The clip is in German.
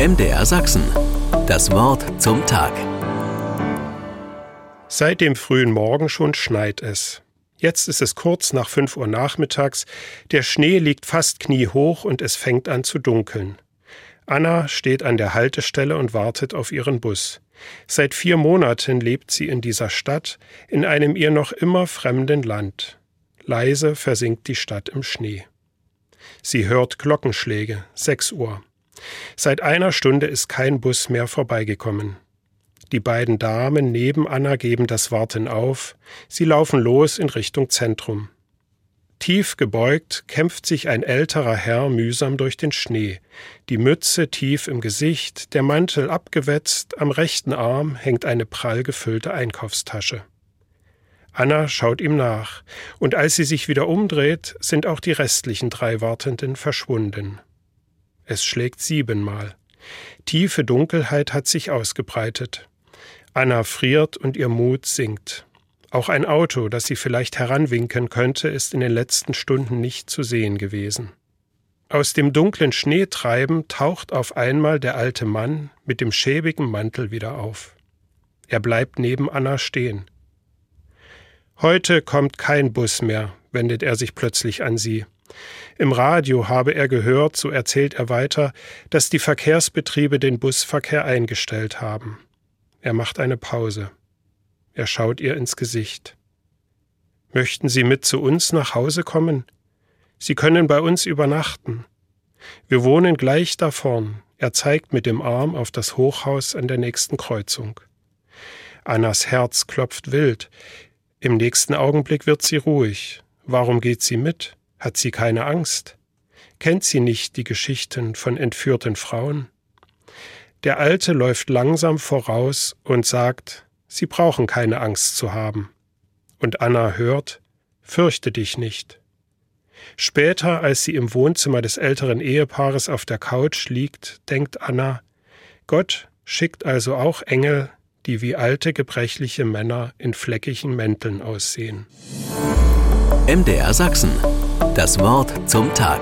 MDR Sachsen. Das Wort zum Tag. Seit dem frühen Morgen schon schneit es. Jetzt ist es kurz nach 5 Uhr nachmittags. Der Schnee liegt fast kniehoch und es fängt an zu dunkeln. Anna steht an der Haltestelle und wartet auf ihren Bus. Seit vier Monaten lebt sie in dieser Stadt, in einem ihr noch immer fremden Land. Leise versinkt die Stadt im Schnee. Sie hört Glockenschläge, sechs Uhr. Seit einer Stunde ist kein Bus mehr vorbeigekommen. Die beiden Damen neben Anna geben das Warten auf. Sie laufen los in Richtung Zentrum. Tief gebeugt kämpft sich ein älterer Herr mühsam durch den Schnee, die Mütze tief im Gesicht, der Mantel abgewetzt, am rechten Arm hängt eine prall gefüllte Einkaufstasche. Anna schaut ihm nach, und als sie sich wieder umdreht, sind auch die restlichen drei Wartenden verschwunden. Es schlägt siebenmal. Tiefe Dunkelheit hat sich ausgebreitet. Anna friert und ihr Mut sinkt. Auch ein Auto, das sie vielleicht heranwinken könnte, ist in den letzten Stunden nicht zu sehen gewesen. Aus dem dunklen Schneetreiben taucht auf einmal der alte Mann mit dem schäbigen Mantel wieder auf. Er bleibt neben Anna stehen. Heute kommt kein Bus mehr, wendet er sich plötzlich an sie. Im Radio habe er gehört, so erzählt er weiter, dass die Verkehrsbetriebe den Busverkehr eingestellt haben. Er macht eine Pause. Er schaut ihr ins Gesicht. Möchten Sie mit zu uns nach Hause kommen? Sie können bei uns übernachten. Wir wohnen gleich da vorn. Er zeigt mit dem Arm auf das Hochhaus an der nächsten Kreuzung. Annas Herz klopft wild. Im nächsten Augenblick wird sie ruhig. Warum geht sie mit? Hat sie keine Angst? Kennt sie nicht die Geschichten von entführten Frauen? Der Alte läuft langsam voraus und sagt, Sie brauchen keine Angst zu haben. Und Anna hört, Fürchte dich nicht. Später, als sie im Wohnzimmer des älteren Ehepaares auf der Couch liegt, denkt Anna, Gott schickt also auch Engel, die wie alte gebrechliche Männer in fleckigen Mänteln aussehen. MDR Sachsen. Das Wort zum Tag.